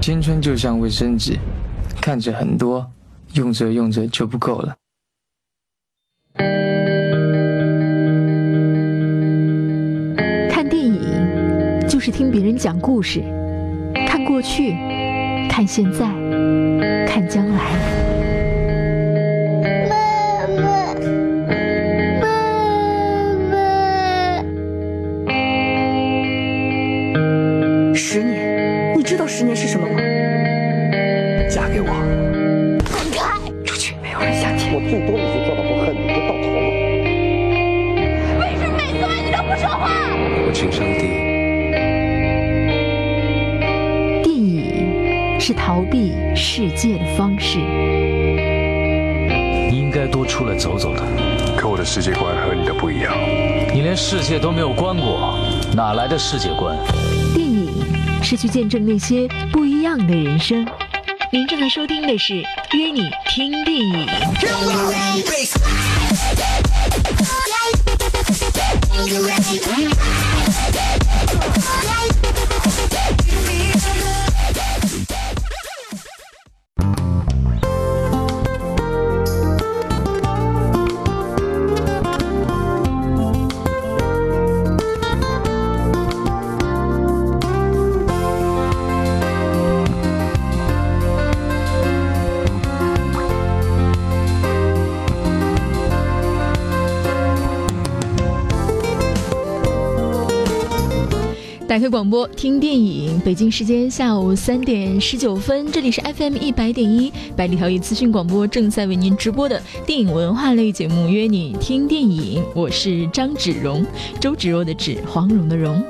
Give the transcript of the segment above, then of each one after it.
青春就像卫生纸，看着很多，用着用着就不够了。看电影就是听别人讲故事，看过去，看现在，看将来。你是什么吗？嫁给我，滚开！出去，没有人想听。我最多也就做到不恨你，就到头了。为什么每次问你都不说话？我请上帝。电影是逃避世界的方式。你应该多出来走走的。可我的世界观和你的不一样。你连世界都没有观过，哪来的世界观？是去见证那些不一样的人生。您正在收听的是《约你听电影》。打开广播听电影，北京时间下午三点十九分，这里是 FM 一百点一百里挑一资讯广播，正在为您直播的电影文化类节目《约你听电影》，我是张芷蓉，周芷若的芷，黄蓉的蓉。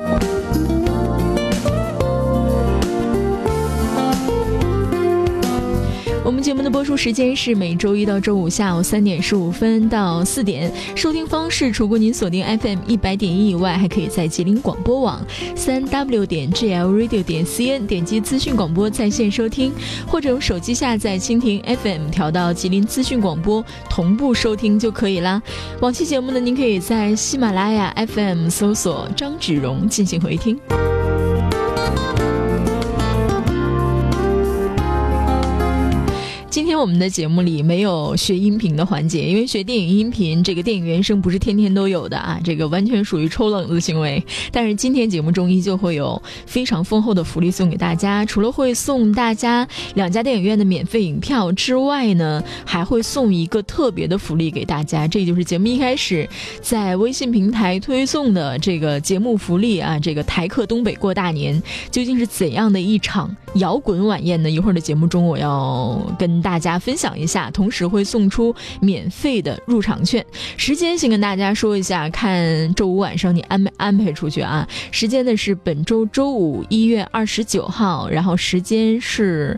节目的播出时间是每周一到周五下午三点十五分到四点。收听方式，除过您锁定 FM 一百点一以外，还可以在吉林广播网三 W 点 GLRadio 点 CN 点击资讯广播在线收听，或者用手机下载蜻蜓 FM 调到吉林资讯广播同步收听就可以啦。往期节目呢，您可以在喜马拉雅 FM 搜索张芷蓉进行回听。今天我们的节目里没有学音频的环节，因为学电影音频这个电影原声不是天天都有的啊，这个完全属于抽冷子行为。但是今天节目中依旧会有非常丰厚的福利送给大家，除了会送大家两家电影院的免费影票之外呢，还会送一个特别的福利给大家，这就是节目一开始在微信平台推送的这个节目福利啊，这个台客东北过大年究竟是怎样的一场摇滚晚宴呢？一会儿的节目中我要跟。大大家分享一下，同时会送出免费的入场券。时间先跟大家说一下，看周五晚上你安排安排出去啊。时间呢是本周周五一月二十九号，然后时间是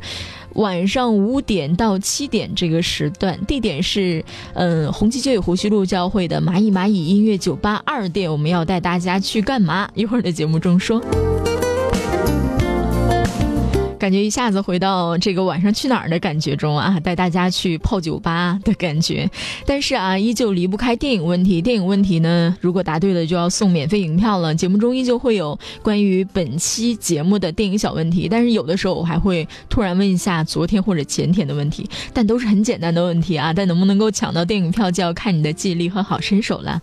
晚上五点到七点这个时段，地点是嗯红旗街与湖西路交汇的蚂蚁蚂蚁音乐酒吧二店。我们要带大家去干嘛？一会儿的节目中说。感觉一下子回到这个晚上去哪儿的感觉中啊，带大家去泡酒吧的感觉。但是啊，依旧离不开电影问题。电影问题呢，如果答对了就要送免费影票了。节目中依旧会有关于本期节目的电影小问题，但是有的时候我还会突然问一下昨天或者前天的问题，但都是很简单的问题啊。但能不能够抢到电影票，就要看你的记忆力和好身手了。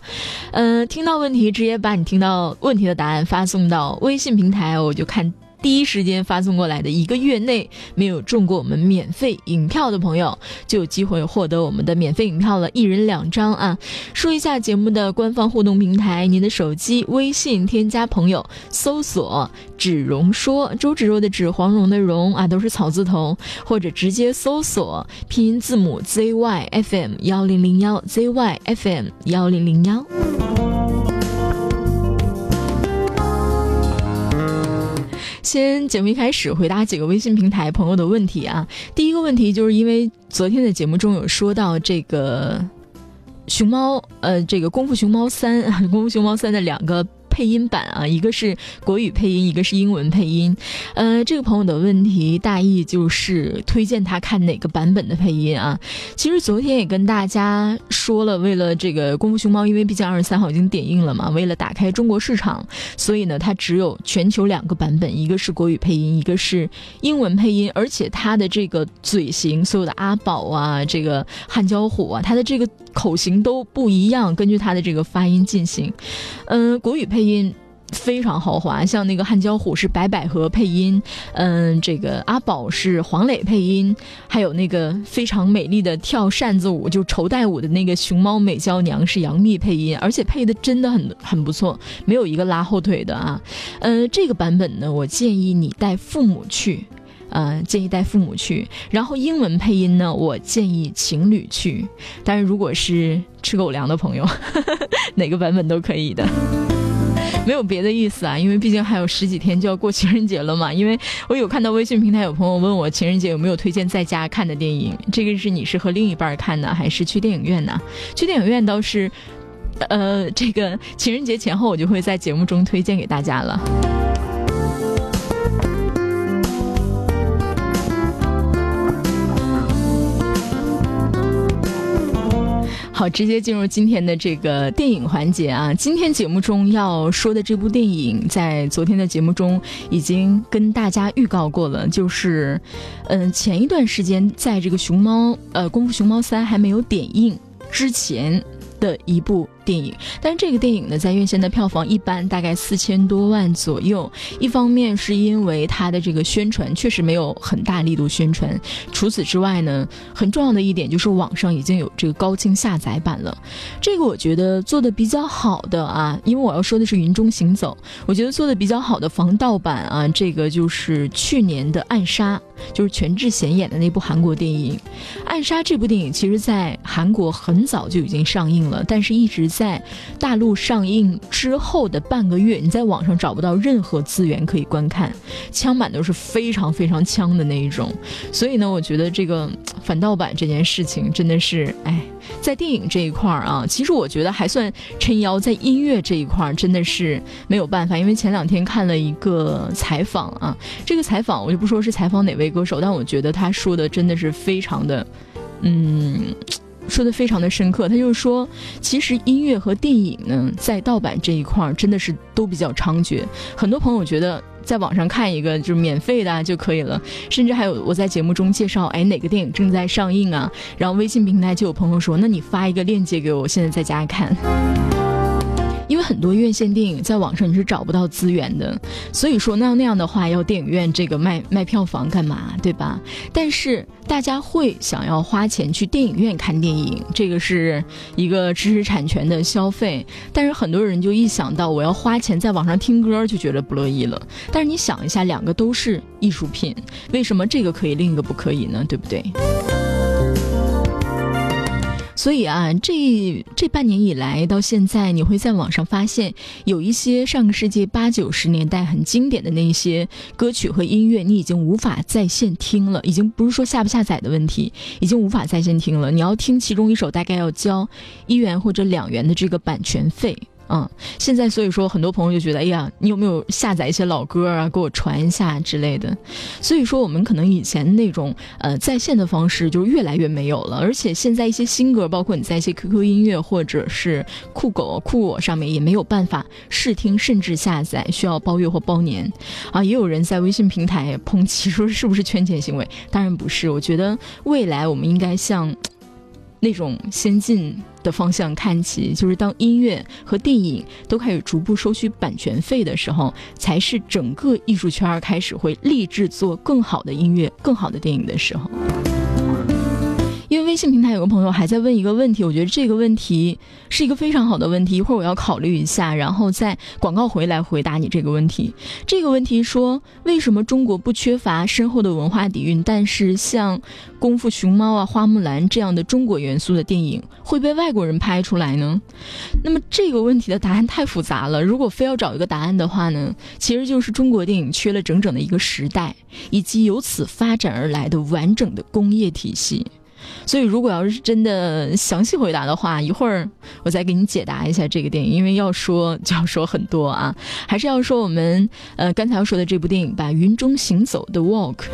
嗯，听到问题直接把你听到问题的答案发送到微信平台，我就看。第一时间发送过来的一个月内没有中过我们免费影票的朋友，就有机会获得我们的免费影票了，一人两张啊！说一下节目的官方互动平台，您的手机微信添加朋友，搜索“芷蓉说”，周芷若的芷，黄蓉的蓉啊，都是草字头，或者直接搜索拼音字母 ZYFM 幺零零幺 ZYFM 幺零零幺。先节目一开始回答几个微信平台朋友的问题啊。第一个问题就是因为昨天的节目中有说到这个熊猫，呃，这个《功夫熊猫三》《功夫熊猫三》的两个。配音版啊，一个是国语配音，一个是英文配音。呃，这个朋友的问题大意就是推荐他看哪个版本的配音啊。其实昨天也跟大家说了，为了这个《功夫熊猫》，因为毕竟二十三号已经点映了嘛，为了打开中国市场，所以呢，它只有全球两个版本，一个是国语配音，一个是英文配音，而且它的这个嘴型，所有的阿宝啊，这个汉娇虎啊，它的这个口型都不一样，根据它的这个发音进行。嗯，国语配音。音非常豪华，像那个汉娇虎是白百合配音，嗯，这个阿宝是黄磊配音，还有那个非常美丽的跳扇子舞就绸带舞的那个熊猫美娇娘是杨幂配音，而且配的真的很很不错，没有一个拉后腿的啊。呃，这个版本呢，我建议你带父母去，呃，建议带父母去。然后英文配音呢，我建议情侣去，但是如果是吃狗粮的朋友，哪个版本都可以的。没有别的意思啊，因为毕竟还有十几天就要过情人节了嘛。因为我有看到微信平台有朋友问我情人节有没有推荐在家看的电影，这个是你是和另一半看呢还是去电影院呢？去电影院倒是，呃，这个情人节前后我就会在节目中推荐给大家了。好，直接进入今天的这个电影环节啊！今天节目中要说的这部电影，在昨天的节目中已经跟大家预告过了，就是，嗯，前一段时间在这个熊猫，呃，功夫熊猫三还没有点映之前。的一部电影，但是这个电影呢，在院线的票房一般，大概四千多万左右。一方面是因为它的这个宣传确实没有很大力度宣传，除此之外呢，很重要的一点就是网上已经有这个高清下载版了。这个我觉得做的比较好的啊，因为我要说的是《云中行走》，我觉得做的比较好的防盗版啊，这个就是去年的《暗杀》。就是全智贤演的那部韩国电影《暗杀》这部电影，其实，在韩国很早就已经上映了，但是一直在大陆上映之后的半个月，你在网上找不到任何资源可以观看，枪版都是非常非常枪的那一种。所以呢，我觉得这个反盗版这件事情真的是，哎，在电影这一块儿啊，其实我觉得还算撑腰，在音乐这一块儿真的是没有办法，因为前两天看了一个采访啊，这个采访我就不说是采访哪位。歌手，但我觉得他说的真的是非常的，嗯，说的非常的深刻。他就是说，其实音乐和电影呢，在盗版这一块儿真的是都比较猖獗。很多朋友觉得在网上看一个就是免费的就可以了，甚至还有我在节目中介绍，哎，哪个电影正在上映啊？然后微信平台就有朋友说，那你发一个链接给我我，现在在家看。因为很多院线电影在网上你是找不到资源的，所以说那那样的话要电影院这个卖卖票房干嘛，对吧？但是大家会想要花钱去电影院看电影，这个是一个知识产权的消费。但是很多人就一想到我要花钱在网上听歌，就觉得不乐意了。但是你想一下，两个都是艺术品，为什么这个可以，另一个不可以呢？对不对？所以啊，这这半年以来到现在，你会在网上发现有一些上个世纪八九十年代很经典的那些歌曲和音乐，你已经无法在线听了，已经不是说下不下载的问题，已经无法在线听了。你要听其中一首，大概要交一元或者两元的这个版权费。嗯，现在所以说很多朋友就觉得，哎呀，你有没有下载一些老歌啊，给我传一下之类的。所以说我们可能以前那种呃在线的方式就越来越没有了，而且现在一些新歌，包括你在一些 QQ 音乐或者是酷狗、酷我上面也没有办法试听，甚至下载需要包月或包年。啊，也有人在微信平台抨击说是不是圈钱行为？当然不是，我觉得未来我们应该像。那种先进的方向看齐，就是当音乐和电影都开始逐步收取版权费的时候，才是整个艺术圈开始会立志做更好的音乐、更好的电影的时候。因为微信平台有个朋友还在问一个问题，我觉得这个问题是一个非常好的问题，一会儿我要考虑一下，然后在广告回来回答你这个问题。这个问题说，为什么中国不缺乏深厚的文化底蕴，但是像《功夫熊猫》啊、《花木兰》这样的中国元素的电影会被外国人拍出来呢？那么这个问题的答案太复杂了。如果非要找一个答案的话呢，其实就是中国电影缺了整整的一个时代，以及由此发展而来的完整的工业体系。所以如果要是真的详细回答的话，一会儿我再给你解答一下这个电影，因为要说就要说很多啊，还是要说我们呃刚才要说的这部电影吧，《云中行走》的 Walk。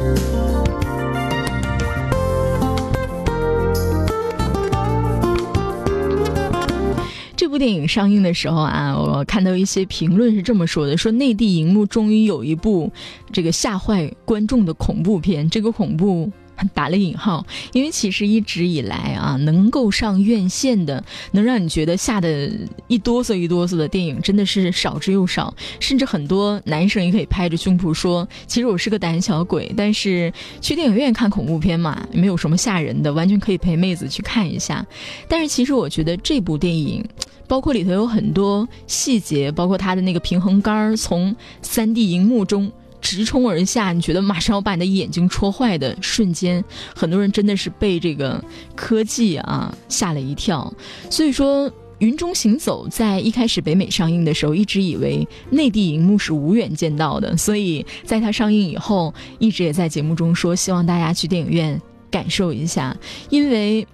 这部电影上映的时候啊，我看到一些评论是这么说的：说内地荧幕终于有一部这个吓坏观众的恐怖片。这个恐怖打了引号，因为其实一直以来啊，能够上院线的，能让你觉得吓得一哆嗦一哆嗦的电影，真的是少之又少。甚至很多男生也可以拍着胸脯说：“其实我是个胆小鬼，但是去电影院看恐怖片嘛，没有什么吓人的，完全可以陪妹子去看一下。”但是其实我觉得这部电影。包括里头有很多细节，包括它的那个平衡杆从三 D 荧幕中直冲而下，你觉得马上要把你的眼睛戳坏的瞬间，很多人真的是被这个科技啊吓了一跳。所以说，《云中行走》在一开始北美上映的时候，一直以为内地荧幕是无缘见到的，所以在它上映以后，一直也在节目中说希望大家去电影院感受一下，因为。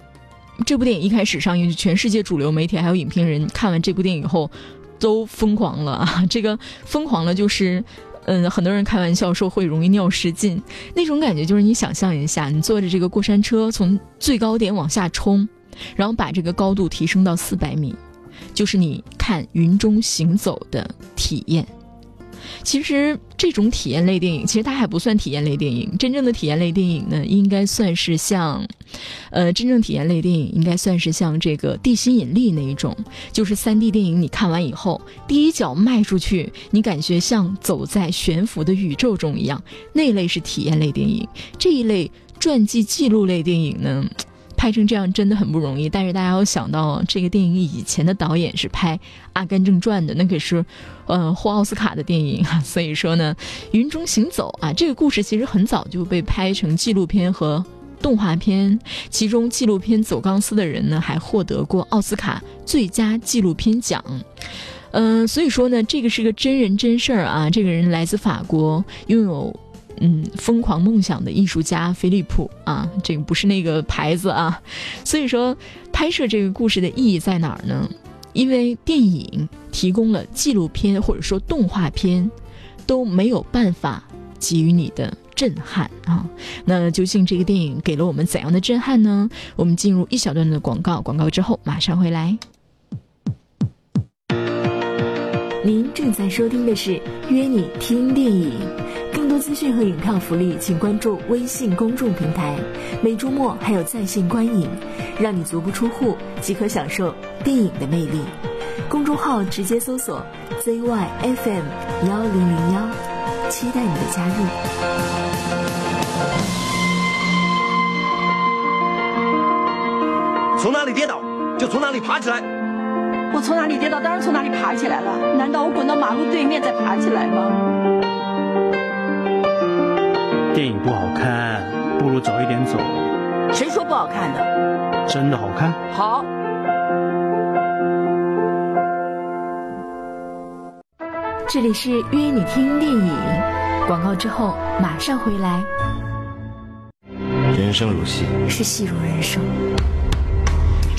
这部电影一开始上映，全世界主流媒体还有影评人看完这部电影以后，都疯狂了啊！这个疯狂了，就是，嗯，很多人开玩笑说会容易尿失禁，那种感觉就是你想象一下，你坐着这个过山车从最高点往下冲，然后把这个高度提升到四百米，就是你看云中行走的体验。其实这种体验类电影，其实它还不算体验类电影。真正的体验类电影呢，应该算是像，呃，真正体验类电影应该算是像这个《地心引力》那一种，就是三 D 电影。你看完以后，第一脚迈出去，你感觉像走在悬浮的宇宙中一样，那类是体验类电影。这一类传记记录类电影呢？拍成这样真的很不容易，但是大家要想到，这个电影以前的导演是拍《阿甘正传》的，那可是，呃，获奥斯卡的电影啊。所以说呢，《云中行走》啊，这个故事其实很早就被拍成纪录片和动画片，其中纪录片《走钢丝的人》呢还获得过奥斯卡最佳纪录片奖。嗯，所以说呢，这个是个真人真事儿啊，这个人来自法国，拥有。嗯，疯狂梦想的艺术家菲利普啊，这个不是那个牌子啊，所以说拍摄这个故事的意义在哪儿呢？因为电影提供了纪录片或者说动画片都没有办法给予你的震撼啊。那究竟这个电影给了我们怎样的震撼呢？我们进入一小段的广告，广告之后马上回来。您正在收听的是《约你听电影》。更多资讯和影票福利，请关注微信公众平台。每周末还有在线观影，让你足不出户即可享受电影的魅力。公众号直接搜索 ZYFM 幺零零幺，期待你的加入。从哪里跌倒就从哪里爬起来。我从哪里跌倒，当然从哪里爬起来了。难道我滚到马路对面再爬起来吗？电影不好看，不如早一点走。谁说不好看的？真的好看。好。这里是约你听电影，广告之后马上回来。人生如戏，是戏如人生。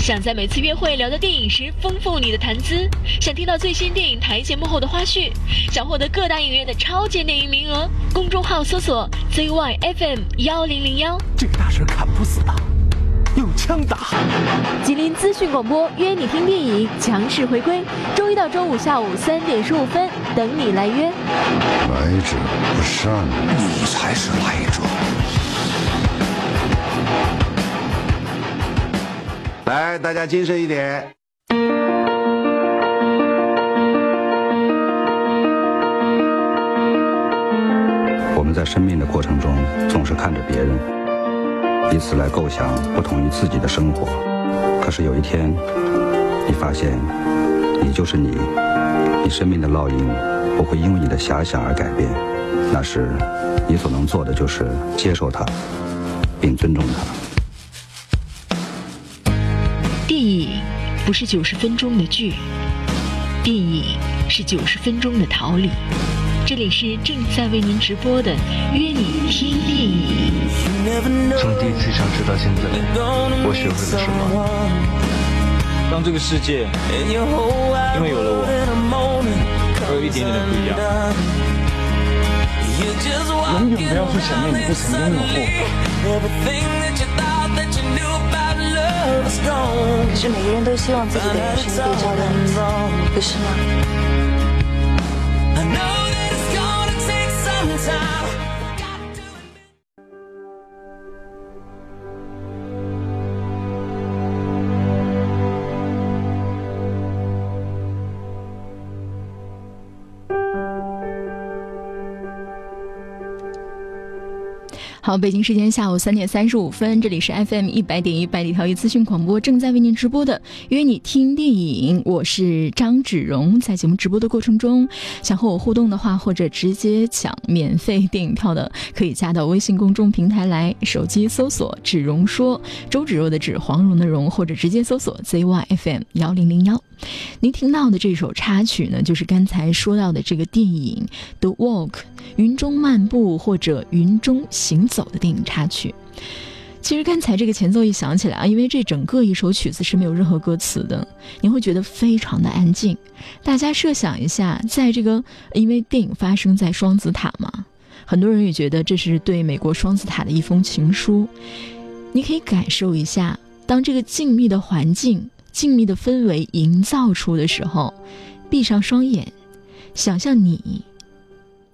想在每次约会聊到电影时丰富你的谈资，想听到最新电影台前幕后的花絮，想获得各大影院的超前电影名额，公众号搜索 ZYFM 幺零零幺。这个大神砍不死他，用枪打。吉林资讯广播约你听电影强势回归，周一到周五下午三点十五分等你来约。来者不善，你才是来者。来，大家精神一点。我们在生命的过程中，总是看着别人，以此来构想不同于自己的生活。可是有一天，你发现，你就是你，你生命的烙印不会因为你的遐想而改变。那时，你所能做的就是接受它，并尊重它。影不是九十分钟的剧，电影是九十分钟的逃离。这里是正在为您直播的《约你听电影》。从第一次相识到现在，我学会了什么？当这个世界因为有了我，而有一点点的不一样。永远不要去想念你不曾拥有过。可是每个人都希望自己的人生被照亮，不是吗？好，北京时间下午三点三十五分，这里是 FM 一百点一百里调一资讯广播，正在为您直播的约你听电影，我是张芷蓉。在节目直播的过程中，想和我互动的话，或者直接抢免费电影票的，可以加到微信公众平台来，手机搜索“芷蓉说”，周芷若的芷，黄蓉的蓉，或者直接搜索 ZYFM 幺零零幺。您听到的这首插曲呢，就是刚才说到的这个电影《The Walk》云中漫步或者云中行走走的电影插曲。其实刚才这个前奏一响起来啊，因为这整个一首曲子是没有任何歌词的，你会觉得非常的安静。大家设想一下，在这个因为电影发生在双子塔嘛，很多人也觉得这是对美国双子塔的一封情书。你可以感受一下，当这个静谧的环境。静谧的氛围营造出的时候，闭上双眼，想象你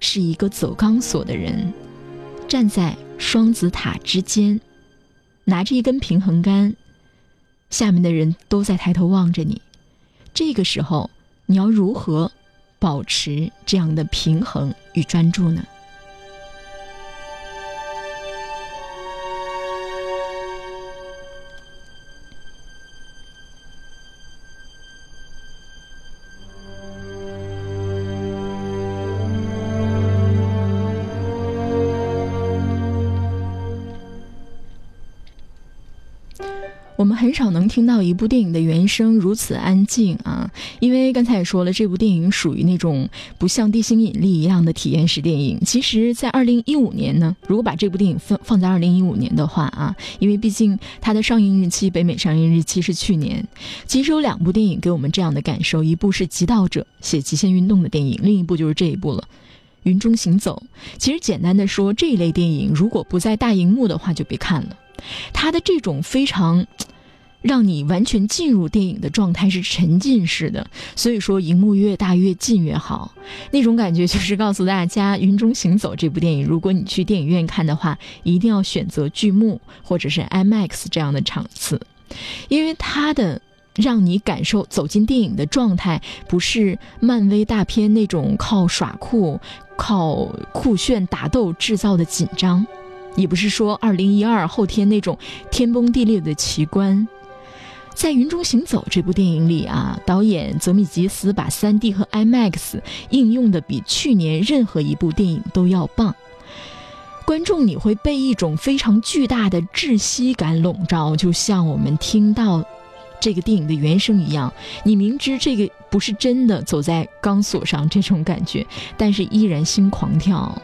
是一个走钢索的人，站在双子塔之间，拿着一根平衡杆，下面的人都在抬头望着你。这个时候，你要如何保持这样的平衡与专注呢？听到一部电影的原声如此安静啊，因为刚才也说了，这部电影属于那种不像《地心引力》一样的体验式电影。其实，在二零一五年呢，如果把这部电影放放在二零一五年的话啊，因为毕竟它的上映日期北美上映日期是去年，其实有两部电影给我们这样的感受：一部是《极道者》写极限运动的电影，另一部就是这一部了，《云中行走》。其实简单的说，这一类电影如果不在大荧幕的话，就别看了。它的这种非常。让你完全进入电影的状态是沉浸式的，所以说荧幕越大越近越好。那种感觉就是告诉大家，《云中行走》这部电影，如果你去电影院看的话，一定要选择巨幕或者是 IMAX 这样的场次，因为它的让你感受走进电影的状态，不是漫威大片那种靠耍酷、靠酷炫打斗制造的紧张，也不是说二零一二后天那种天崩地裂的奇观。在《云中行走》这部电影里啊，导演泽米吉斯把 3D 和 IMAX 应用的比去年任何一部电影都要棒。观众你会被一种非常巨大的窒息感笼罩，就像我们听到这个电影的原声一样。你明知这个不是真的走在钢索上这种感觉，但是依然心狂跳。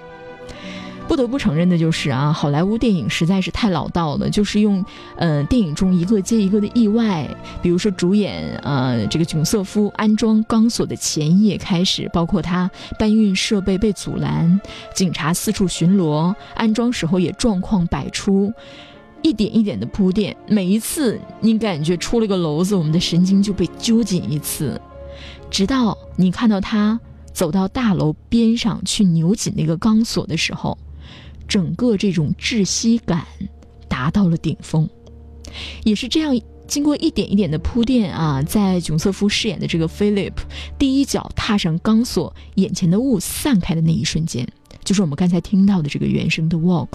不得不承认的就是啊，好莱坞电影实在是太老道了，就是用，呃，电影中一个接一个的意外，比如说主演呃这个囧瑟夫安装钢索的前夜开始，包括他搬运设备被阻拦，警察四处巡逻，安装时候也状况百出，一点一点的铺垫，每一次你感觉出了个篓子，我们的神经就被揪紧一次，直到你看到他走到大楼边上去扭紧那个钢索的时候。整个这种窒息感达到了顶峰，也是这样，经过一点一点的铺垫啊，在囧瑟夫饰演的这个 Philip 第一脚踏上钢索，眼前的雾散开的那一瞬间，就是我们刚才听到的这个原声的 Walk，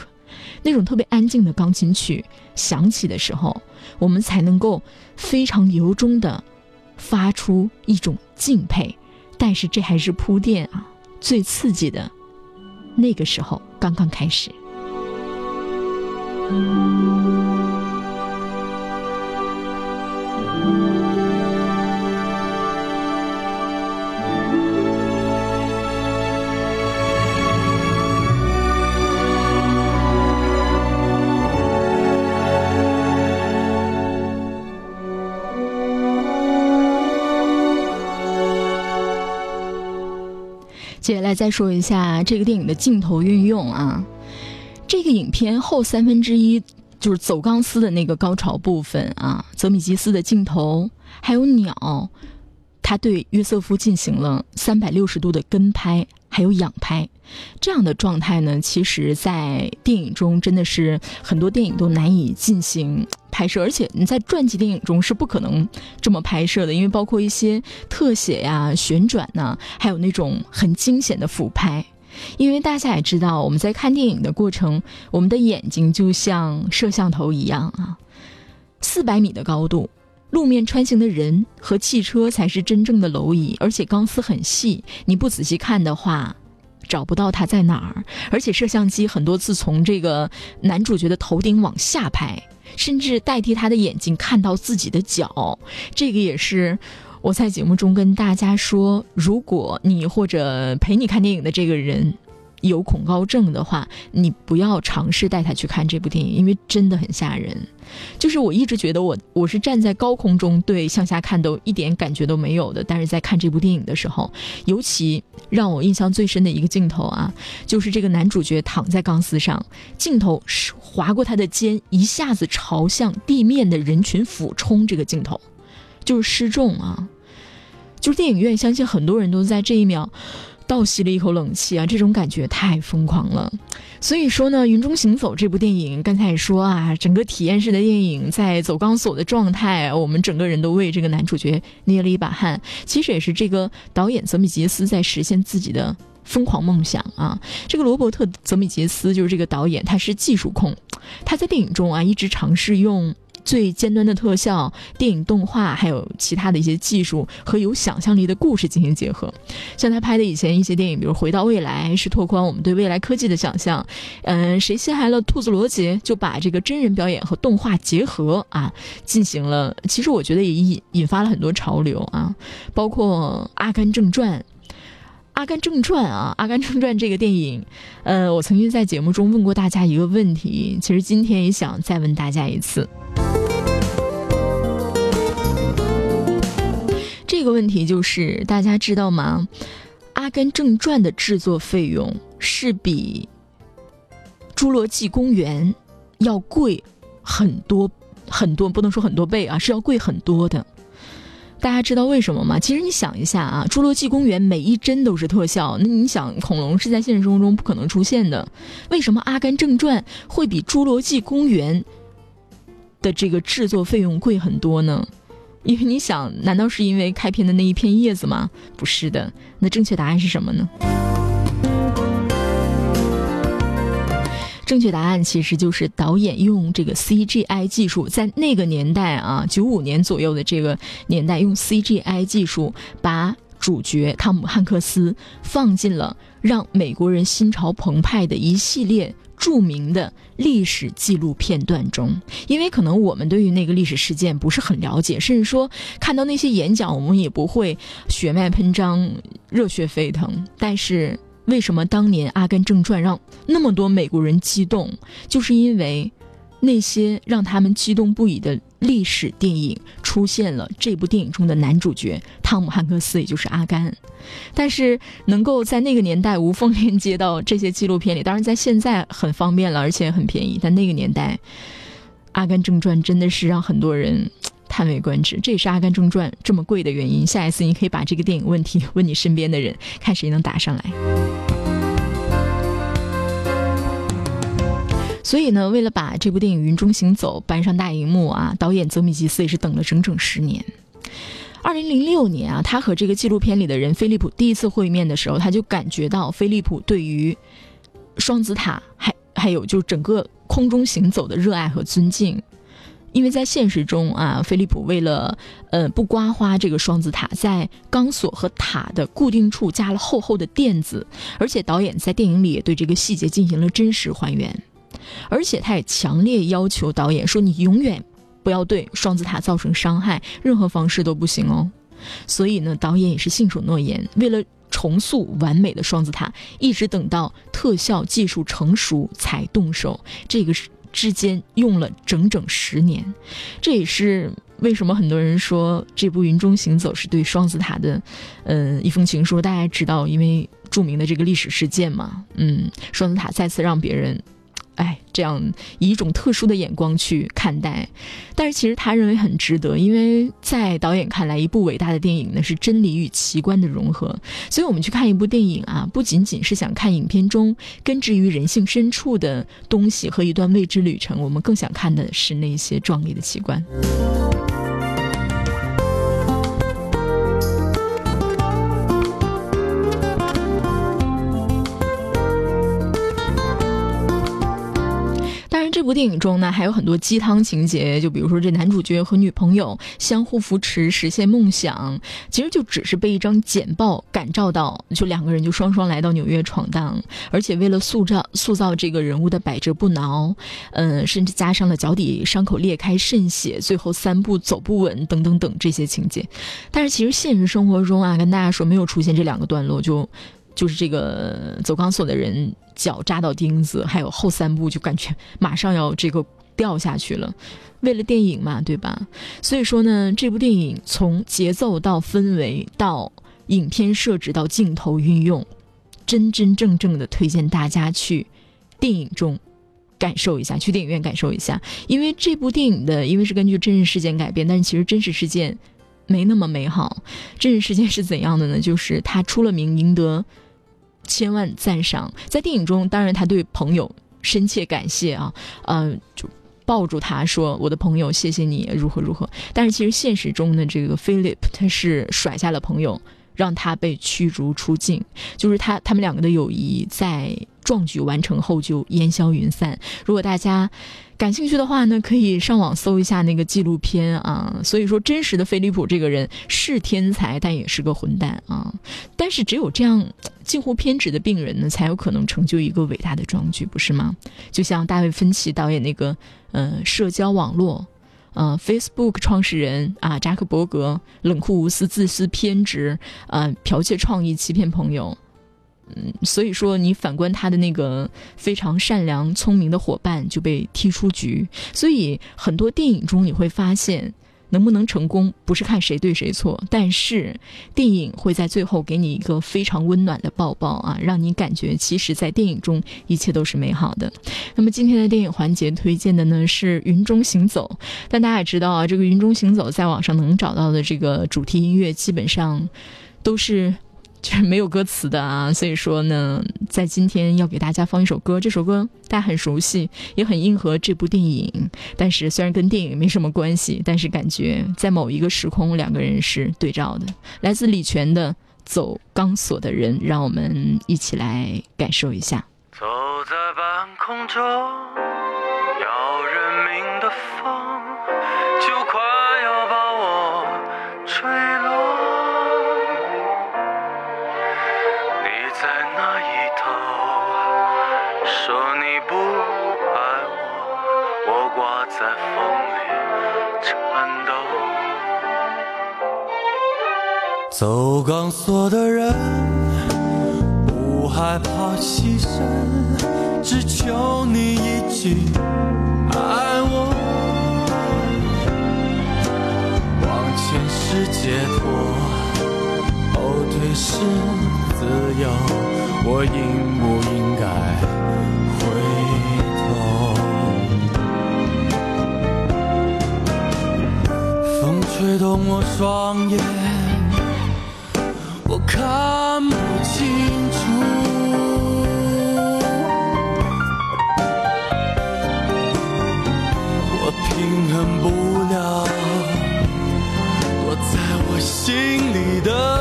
那种特别安静的钢琴曲响起的时候，我们才能够非常由衷的发出一种敬佩。但是这还是铺垫啊，最刺激的。那个时候刚刚开始。接下来再说一下这个电影的镜头运用啊，这个影片后三分之一就是走钢丝的那个高潮部分啊，泽米吉斯的镜头还有鸟，他对约瑟夫进行了三百六十度的跟拍，还有仰拍，这样的状态呢，其实在电影中真的是很多电影都难以进行。拍摄，而且你在传记电影中是不可能这么拍摄的，因为包括一些特写呀、旋转呢，还有那种很惊险的俯拍。因为大家也知道，我们在看电影的过程，我们的眼睛就像摄像头一样啊，四百米的高度，路面穿行的人和汽车才是真正的蝼蚁，而且钢丝很细，你不仔细看的话，找不到它在哪儿。而且摄像机很多次从这个男主角的头顶往下拍。甚至代替他的眼睛看到自己的脚，这个也是我在节目中跟大家说，如果你或者陪你看电影的这个人。有恐高症的话，你不要尝试带他去看这部电影，因为真的很吓人。就是我一直觉得我我是站在高空中对向下看都一点感觉都没有的，但是在看这部电影的时候，尤其让我印象最深的一个镜头啊，就是这个男主角躺在钢丝上，镜头划过他的肩，一下子朝向地面的人群俯冲，这个镜头就是失重啊，就是电影院，相信很多人都在这一秒。倒吸了一口冷气啊！这种感觉太疯狂了。所以说呢，《云中行走》这部电影，刚才也说啊，整个体验式的电影，在走钢索的状态，我们整个人都为这个男主角捏了一把汗。其实也是这个导演泽米杰斯在实现自己的疯狂梦想啊！这个罗伯特·泽米杰斯就是这个导演，他是技术控，他在电影中啊一直尝试用。最尖端的特效、电影动画，还有其他的一些技术和有想象力的故事进行结合。像他拍的以前一些电影，比如《回到未来》，是拓宽我们对未来科技的想象。嗯，谁陷害了兔子罗杰？就把这个真人表演和动画结合啊，进行了。其实我觉得也引引发了很多潮流啊，包括《阿甘正传》。《阿甘正传》啊，《阿甘正传》这个电影，呃，我曾经在节目中问过大家一个问题，其实今天也想再问大家一次。这个问题就是，大家知道吗？《阿甘正传》的制作费用是比《侏罗纪公园》要贵很多很多，不能说很多倍啊，是要贵很多的。大家知道为什么吗？其实你想一下啊，《侏罗纪公园》每一帧都是特效，那你想，恐龙是在现实生活中不可能出现的，为什么《阿甘正传》会比《侏罗纪公园》的这个制作费用贵很多呢？因为你想，难道是因为开篇的那一片叶子吗？不是的，那正确答案是什么呢？正确答案其实就是导演用这个 CGI 技术，在那个年代啊，九五年左右的这个年代，用 CGI 技术把主角汤姆汉克斯放进了让美国人心潮澎湃的一系列。著名的历史记录片段中，因为可能我们对于那个历史事件不是很了解，甚至说看到那些演讲，我们也不会血脉喷张、热血沸腾。但是，为什么当年《阿甘正传》让那么多美国人激动？就是因为。那些让他们激动不已的历史电影出现了，这部电影中的男主角汤姆汉克斯，也就是阿甘。但是能够在那个年代无缝连接到这些纪录片里，当然在现在很方便了，而且很便宜。但那个年代，《阿甘正传》真的是让很多人叹为观止，这也是《阿甘正传》这么贵的原因。下一次你可以把这个电影问题问你身边的人，看谁能答上来。所以呢，为了把这部电影《云中行走》搬上大荧幕啊，导演泽米吉斯也是等了整整十年。二零零六年啊，他和这个纪录片里的人菲利普第一次会面的时候，他就感觉到菲利普对于双子塔还还有就整个空中行走的热爱和尊敬。因为在现实中啊，菲利普为了呃不刮花这个双子塔，在钢索和塔的固定处加了厚厚的垫子，而且导演在电影里也对这个细节进行了真实还原。而且他也强烈要求导演说：“你永远不要对双子塔造成伤害，任何方式都不行哦。”所以呢，导演也是信守诺言，为了重塑完美的双子塔，一直等到特效技术成熟才动手。这个是之间用了整整十年，这也是为什么很多人说这部《云中行走》是对双子塔的，呃，一封情书。大家知道，因为。著名的这个历史事件嘛，嗯，双子塔再次让别人。哎，这样以一种特殊的眼光去看待，但是其实他认为很值得，因为在导演看来，一部伟大的电影呢是真理与奇观的融合。所以我们去看一部电影啊，不仅仅是想看影片中根植于人性深处的东西和一段未知旅程，我们更想看的是那些壮丽的奇观。这部电影中呢，还有很多鸡汤情节，就比如说这男主角和女朋友相互扶持实现梦想，其实就只是被一张简报感召到，就两个人就双双来到纽约闯荡，而且为了塑造塑造这个人物的百折不挠，嗯，甚至加上了脚底伤口裂开渗血，最后三步走不稳等等等这些情节，但是其实现实生活中啊，跟大家说没有出现这两个段落就。就是这个走钢索的人脚扎到钉子，还有后三步就感觉马上要这个掉下去了。为了电影嘛，对吧？所以说呢，这部电影从节奏到氛围到影片设置到镜头运用，真真正正的推荐大家去电影中感受一下，去电影院感受一下。因为这部电影的，因为是根据真实事件改编，但是其实真实事件没那么美好。真实事件是怎样的呢？就是他出了名，赢得。千万赞赏，在电影中，当然他对朋友深切感谢啊，嗯，就抱住他说：“我的朋友，谢谢你，如何如何。”但是其实现实中的这个 Philip 他是甩下了朋友，让他被驱逐出境，就是他他们两个的友谊在壮举完成后就烟消云散。如果大家。感兴趣的话呢，可以上网搜一下那个纪录片啊。所以说，真实的菲利普这个人是天才，但也是个混蛋啊。但是，只有这样近乎偏执的病人呢，才有可能成就一个伟大的壮举，不是吗？就像大卫芬奇导演那个，呃，社交网络，呃，Facebook 创始人啊，扎克伯格冷酷无私、自私偏执，呃，剽窃创意、欺骗朋友。嗯，所以说你反观他的那个非常善良聪明的伙伴就被踢出局，所以很多电影中你会发现，能不能成功不是看谁对谁错，但是电影会在最后给你一个非常温暖的抱抱啊，让你感觉其实，在电影中一切都是美好的。那么今天的电影环节推荐的呢是《云中行走》，但大家也知道啊，这个《云中行走》在网上能找到的这个主题音乐基本上都是。就是没有歌词的啊，所以说呢，在今天要给大家放一首歌，这首歌大家很熟悉，也很应和这部电影。但是虽然跟电影没什么关系，但是感觉在某一个时空，两个人是对照的。来自李泉的《走钢索的人》，让我们一起来感受一下。走在半空中，在风里颤抖，走钢索的人不害怕牺牲，只求你一句爱我。往前是解脱，后退是自由，我应不应该回？吹动我双眼，我看不清楚。我平衡不了躲在我心里的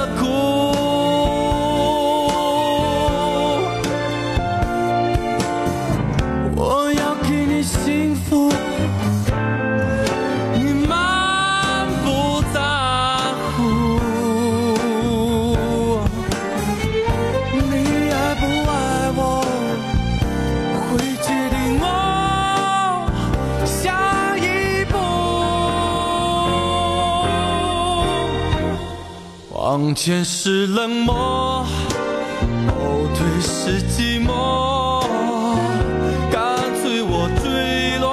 往前是冷漠，后退是寂寞，干脆我坠落。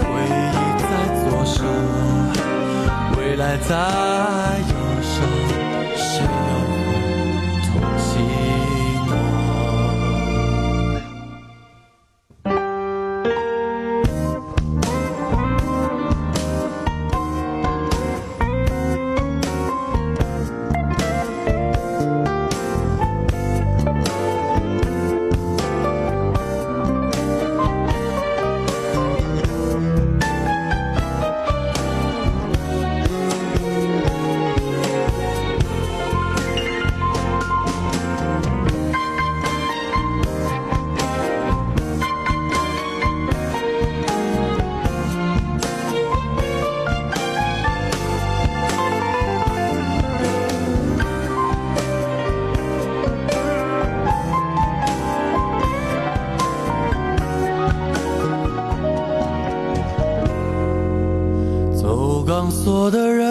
回忆在左手，未来在右锁的人，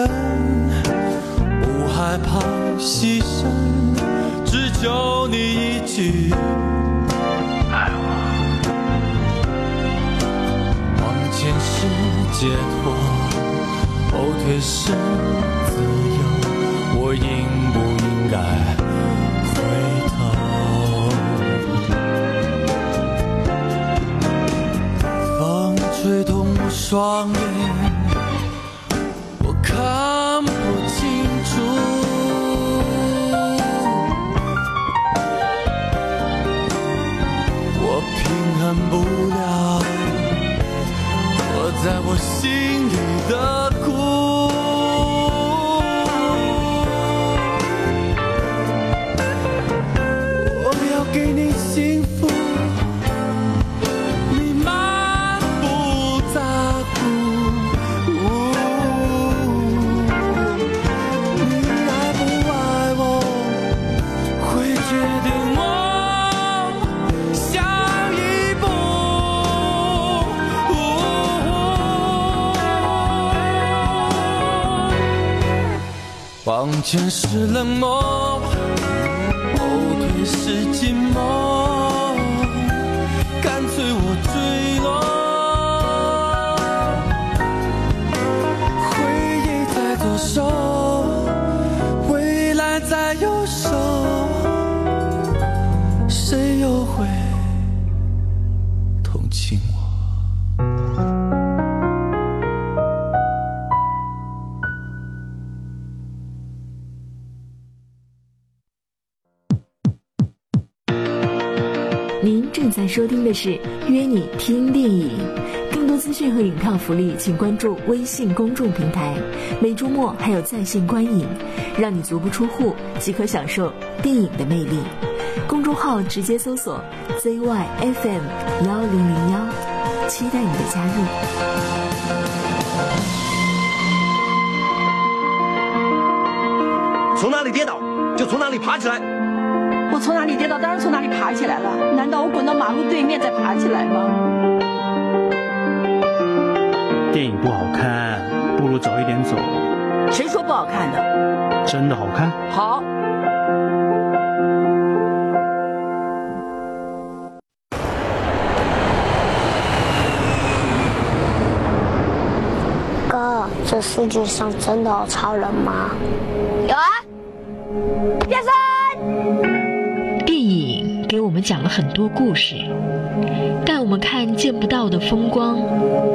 往前是冷漠，后退是寂寞，的是《约你听电影》，更多资讯和影票福利，请关注微信公众平台。每周末还有在线观影，让你足不出户即可享受电影的魅力。公众号直接搜索 ZYFM 幺零零幺，期待你的加入。从哪里跌倒就从哪里爬起来。我从哪里跌倒，当然从哪里爬起来了。难道我滚到马路对面再爬起来吗？电影不好看，不如早一点走。谁说不好看的？真的好看。好。哥，这世界上真的有超人吗？有啊，们讲了很多故事，带我们看见不到的风光，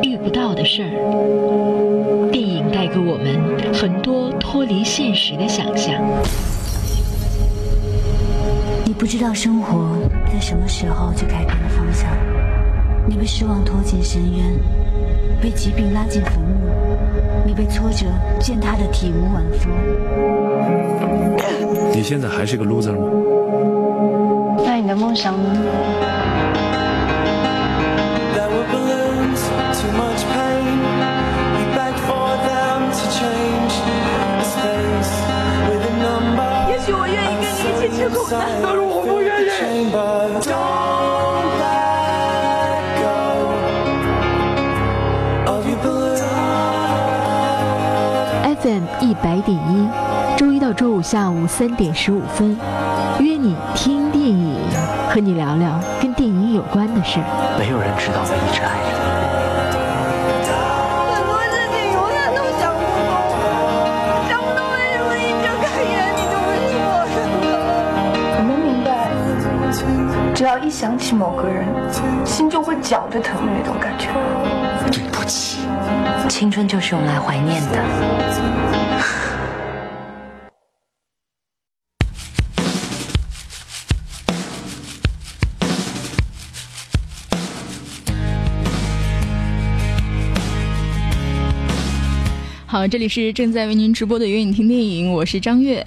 遇不到的事儿。电影带给我们很多脱离现实的想象。你不知道生活在什么时候就改变了方向，你被失望拖进深渊，被疾病拉进坟墓，你被挫折践踏的体无完肤。你现在还是个 loser 吗？梦想呢？也许我愿意跟你一起吃苦的，但是我不愿意。FM 一百点一，周一到周五下午三点十五分，约你听电影，和你聊聊跟电影有关的事。没有人知道我一直爱着很多事情永远都想不通，想不通为什么一睁开眼你就我的我能明白，只要一想起某个人，心就会绞着疼的那种感觉。对不起，青春就是用来怀念的。这里是正在为您直播的《云影听电影》，我是张悦。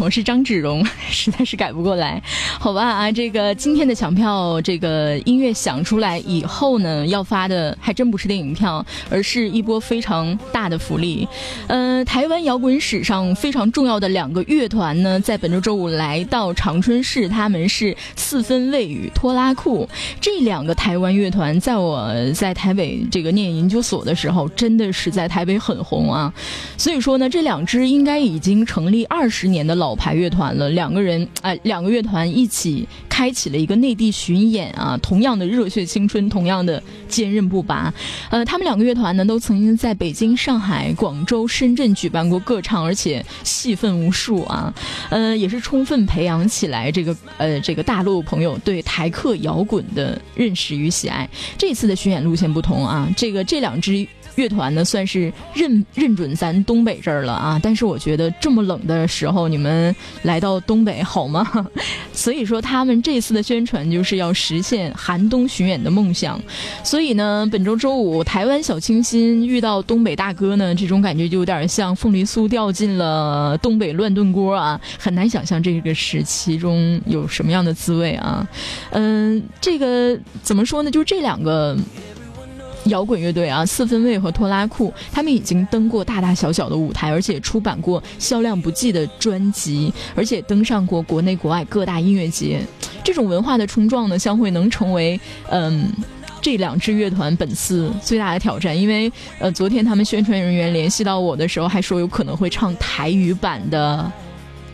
我是张芷蓉，实在是改不过来，好吧啊，这个今天的抢票，这个音乐响出来以后呢，要发的还真不是电影票，而是一波非常大的福利。呃，台湾摇滚史上非常重要的两个乐团呢，在本周周五来到长春市，他们是四分卫与拖拉库。这两个台湾乐团，在我在台北这个念研究所的时候，真的是在台北很红啊。所以说呢，这两支应该已经成立二十年的老老牌乐团了。两个人，哎，两个乐团一起开启了一个内地巡演啊，同样的热血青春，同样的坚韧不拔。呃，他们两个乐团呢，都曾经在北京、上海、广州、深圳举办过歌唱，而且戏份无数啊。呃，也是充分培养起来这个呃这个大陆朋友对台客摇滚的认识与喜爱。这次的巡演路线不同啊，这个这两支。乐团呢，算是认认准咱东北这儿了啊！但是我觉得这么冷的时候，你们来到东北好吗？所以说他们这次的宣传就是要实现寒冬巡演的梦想。所以呢，本周周五台湾小清新遇到东北大哥呢，这种感觉就有点像凤梨酥掉进了东北乱炖锅啊！很难想象这个时期中有什么样的滋味啊！嗯，这个怎么说呢？就这两个。摇滚乐队啊，四分卫和拖拉库，他们已经登过大大小小的舞台，而且出版过销量不济的专辑，而且登上过国内国外各大音乐节。这种文化的冲撞呢，将会能成为嗯这两支乐团本次最大的挑战。因为呃，昨天他们宣传人员联系到我的时候，还说有可能会唱台语版的。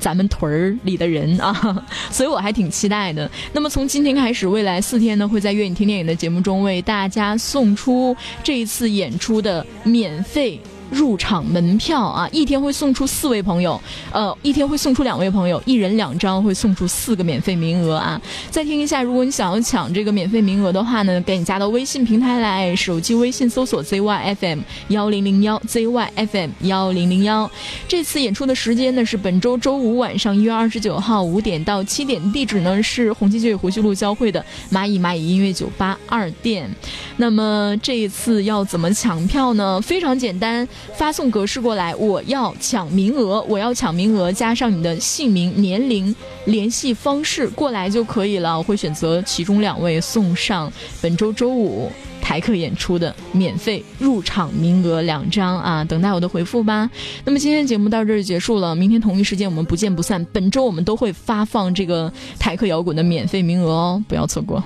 咱们屯儿里的人啊，所以我还挺期待的。那么从今天开始，未来四天呢，会在《愿你听电影》的节目中为大家送出这一次演出的免费。入场门票啊，一天会送出四位朋友，呃，一天会送出两位朋友，一人两张，会送出四个免费名额啊。再听一下，如果你想要抢这个免费名额的话呢，赶紧加到微信平台来，手机微信搜索 ZYFM 幺零零幺 ZYFM 幺零零幺。这次演出的时间呢是本周周五晚上一月二十九号五点到七点，地址呢是红旗街与湖西路交汇的蚂蚁蚂蚁音乐酒吧二店。那么这一次要怎么抢票呢？非常简单。发送格式过来，我要抢名额，我要抢名额，加上你的姓名、年龄、联系方式过来就可以了。我会选择其中两位送上本周周五台客演出的免费入场名额两张啊，等待我的回复吧。那么今天节目到这儿就结束了，明天同一时间我们不见不散。本周我们都会发放这个台客摇滚的免费名额哦，不要错过。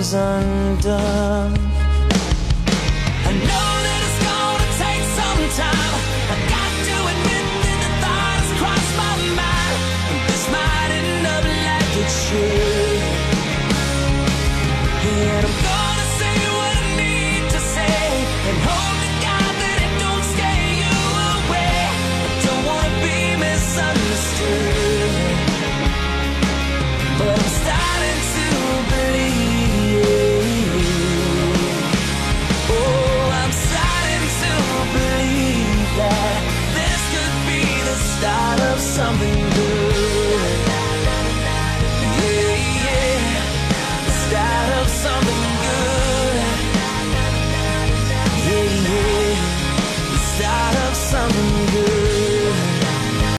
something 去。